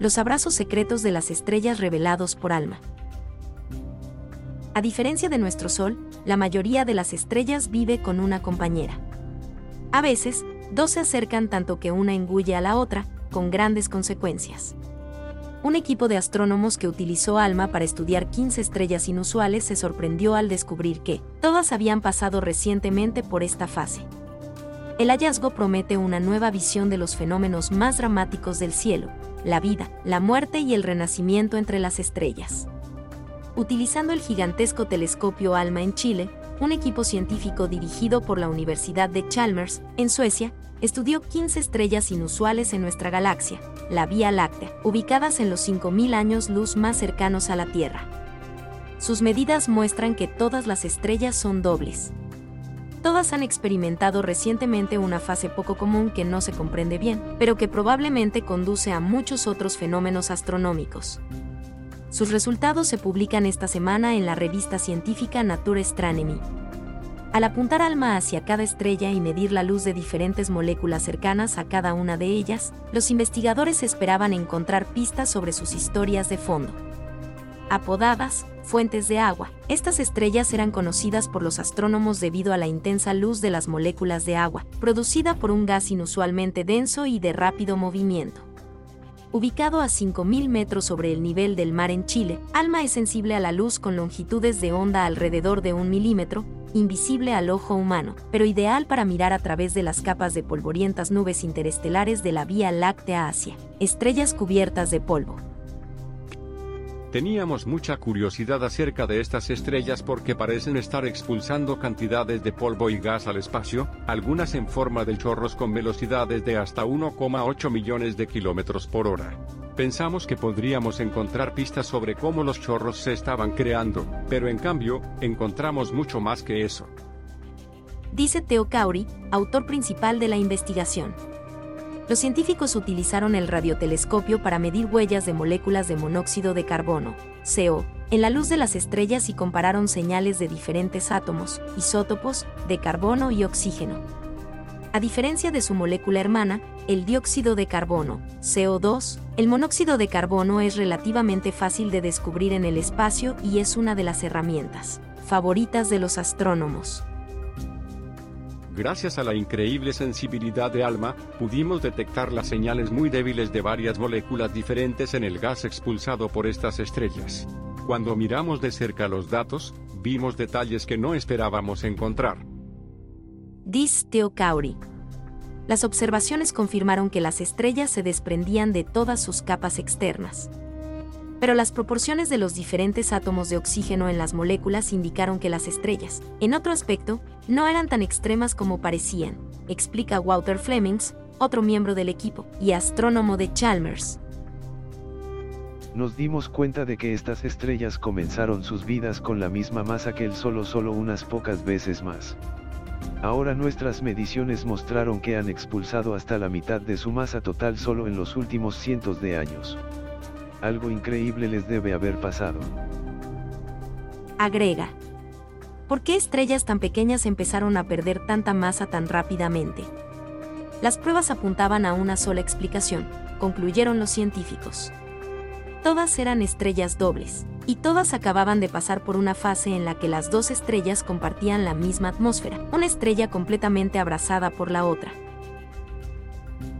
los abrazos secretos de las estrellas revelados por Alma. A diferencia de nuestro Sol, la mayoría de las estrellas vive con una compañera. A veces, dos se acercan tanto que una engulle a la otra, con grandes consecuencias. Un equipo de astrónomos que utilizó ALMA para estudiar 15 estrellas inusuales se sorprendió al descubrir que todas habían pasado recientemente por esta fase. El hallazgo promete una nueva visión de los fenómenos más dramáticos del cielo, la vida, la muerte y el renacimiento entre las estrellas. Utilizando el gigantesco telescopio ALMA en Chile, un equipo científico dirigido por la Universidad de Chalmers, en Suecia, estudió 15 estrellas inusuales en nuestra galaxia, la Vía Láctea, ubicadas en los 5.000 años luz más cercanos a la Tierra. Sus medidas muestran que todas las estrellas son dobles. Todas han experimentado recientemente una fase poco común que no se comprende bien, pero que probablemente conduce a muchos otros fenómenos astronómicos. Sus resultados se publican esta semana en la revista científica Nature Astronomy, al apuntar alma hacia cada estrella y medir la luz de diferentes moléculas cercanas a cada una de ellas, los investigadores esperaban encontrar pistas sobre sus historias de fondo. Apodadas fuentes de agua, estas estrellas eran conocidas por los astrónomos debido a la intensa luz de las moléculas de agua, producida por un gas inusualmente denso y de rápido movimiento. Ubicado a 5.000 metros sobre el nivel del mar en Chile, ALMA es sensible a la luz con longitudes de onda alrededor de un milímetro, invisible al ojo humano, pero ideal para mirar a través de las capas de polvorientas nubes interestelares de la Vía Láctea hacia estrellas cubiertas de polvo. Teníamos mucha curiosidad acerca de estas estrellas porque parecen estar expulsando cantidades de polvo y gas al espacio, algunas en forma de chorros con velocidades de hasta 1,8 millones de kilómetros por hora. Pensamos que podríamos encontrar pistas sobre cómo los chorros se estaban creando, pero en cambio, encontramos mucho más que eso. Dice Theo Cauri, autor principal de la investigación los científicos utilizaron el radiotelescopio para medir huellas de moléculas de monóxido de carbono, CO, en la luz de las estrellas y compararon señales de diferentes átomos, isótopos, de carbono y oxígeno. A diferencia de su molécula hermana, el dióxido de carbono, CO2, el monóxido de carbono es relativamente fácil de descubrir en el espacio y es una de las herramientas favoritas de los astrónomos. Gracias a la increíble sensibilidad de ALMA, pudimos detectar las señales muy débiles de varias moléculas diferentes en el gas expulsado por estas estrellas. Cuando miramos de cerca los datos, vimos detalles que no esperábamos encontrar. Dice Theo Cauri. Las observaciones confirmaron que las estrellas se desprendían de todas sus capas externas pero las proporciones de los diferentes átomos de oxígeno en las moléculas indicaron que las estrellas, en otro aspecto, no eran tan extremas como parecían, explica Walter Flemings, otro miembro del equipo y astrónomo de Chalmers. Nos dimos cuenta de que estas estrellas comenzaron sus vidas con la misma masa que el Sol solo unas pocas veces más. Ahora nuestras mediciones mostraron que han expulsado hasta la mitad de su masa total solo en los últimos cientos de años. Algo increíble les debe haber pasado. Agrega. ¿Por qué estrellas tan pequeñas empezaron a perder tanta masa tan rápidamente? Las pruebas apuntaban a una sola explicación, concluyeron los científicos. Todas eran estrellas dobles, y todas acababan de pasar por una fase en la que las dos estrellas compartían la misma atmósfera, una estrella completamente abrazada por la otra.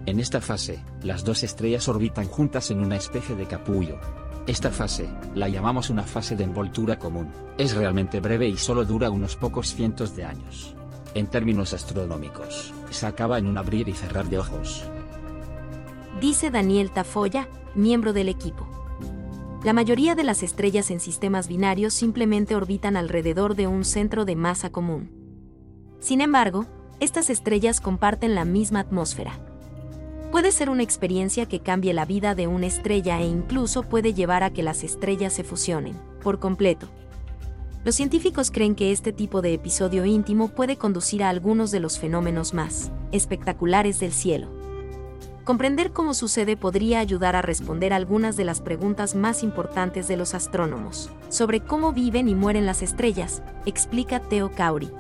En esta fase, las dos estrellas orbitan juntas en una especie de capullo. Esta fase, la llamamos una fase de envoltura común, es realmente breve y solo dura unos pocos cientos de años. En términos astronómicos, se acaba en un abrir y cerrar de ojos. Dice Daniel Tafoya, miembro del equipo. La mayoría de las estrellas en sistemas binarios simplemente orbitan alrededor de un centro de masa común. Sin embargo, estas estrellas comparten la misma atmósfera, Puede ser una experiencia que cambie la vida de una estrella e incluso puede llevar a que las estrellas se fusionen, por completo. Los científicos creen que este tipo de episodio íntimo puede conducir a algunos de los fenómenos más espectaculares del cielo. Comprender cómo sucede podría ayudar a responder algunas de las preguntas más importantes de los astrónomos, sobre cómo viven y mueren las estrellas, explica Theo Cauri.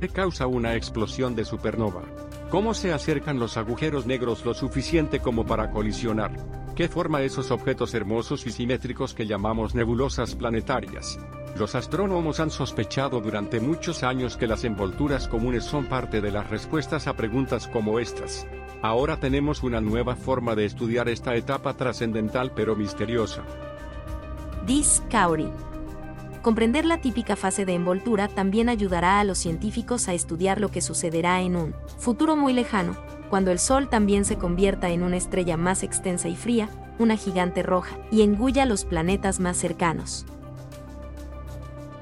¿Qué causa una explosión de supernova? ¿Cómo se acercan los agujeros negros lo suficiente como para colisionar? ¿Qué forma esos objetos hermosos y simétricos que llamamos nebulosas planetarias? Los astrónomos han sospechado durante muchos años que las envolturas comunes son parte de las respuestas a preguntas como estas. Ahora tenemos una nueva forma de estudiar esta etapa trascendental pero misteriosa. Dis Cowrie. Comprender la típica fase de envoltura también ayudará a los científicos a estudiar lo que sucederá en un futuro muy lejano, cuando el Sol también se convierta en una estrella más extensa y fría, una gigante roja, y engulla los planetas más cercanos.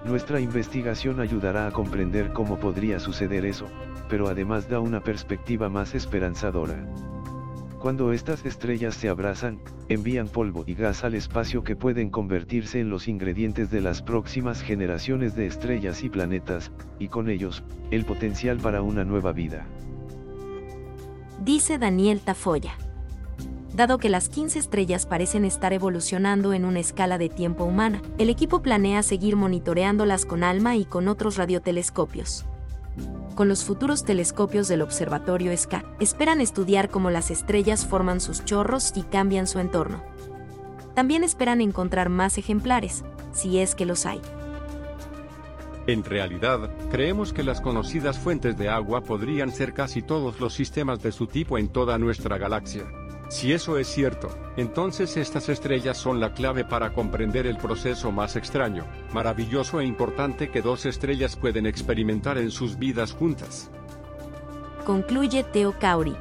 Nuestra investigación ayudará a comprender cómo podría suceder eso, pero además da una perspectiva más esperanzadora. Cuando estas estrellas se abrazan, envían polvo y gas al espacio que pueden convertirse en los ingredientes de las próximas generaciones de estrellas y planetas, y con ellos, el potencial para una nueva vida. Dice Daniel Tafoya. Dado que las 15 estrellas parecen estar evolucionando en una escala de tiempo humana, el equipo planea seguir monitoreándolas con ALMA y con otros radiotelescopios con los futuros telescopios del Observatorio SCA, esperan estudiar cómo las estrellas forman sus chorros y cambian su entorno. También esperan encontrar más ejemplares, si es que los hay. En realidad, creemos que las conocidas fuentes de agua podrían ser casi todos los sistemas de su tipo en toda nuestra galaxia. Si eso es cierto, entonces estas estrellas son la clave para comprender el proceso más extraño, maravilloso e importante que dos estrellas pueden experimentar en sus vidas juntas. Concluye Teo Kauri.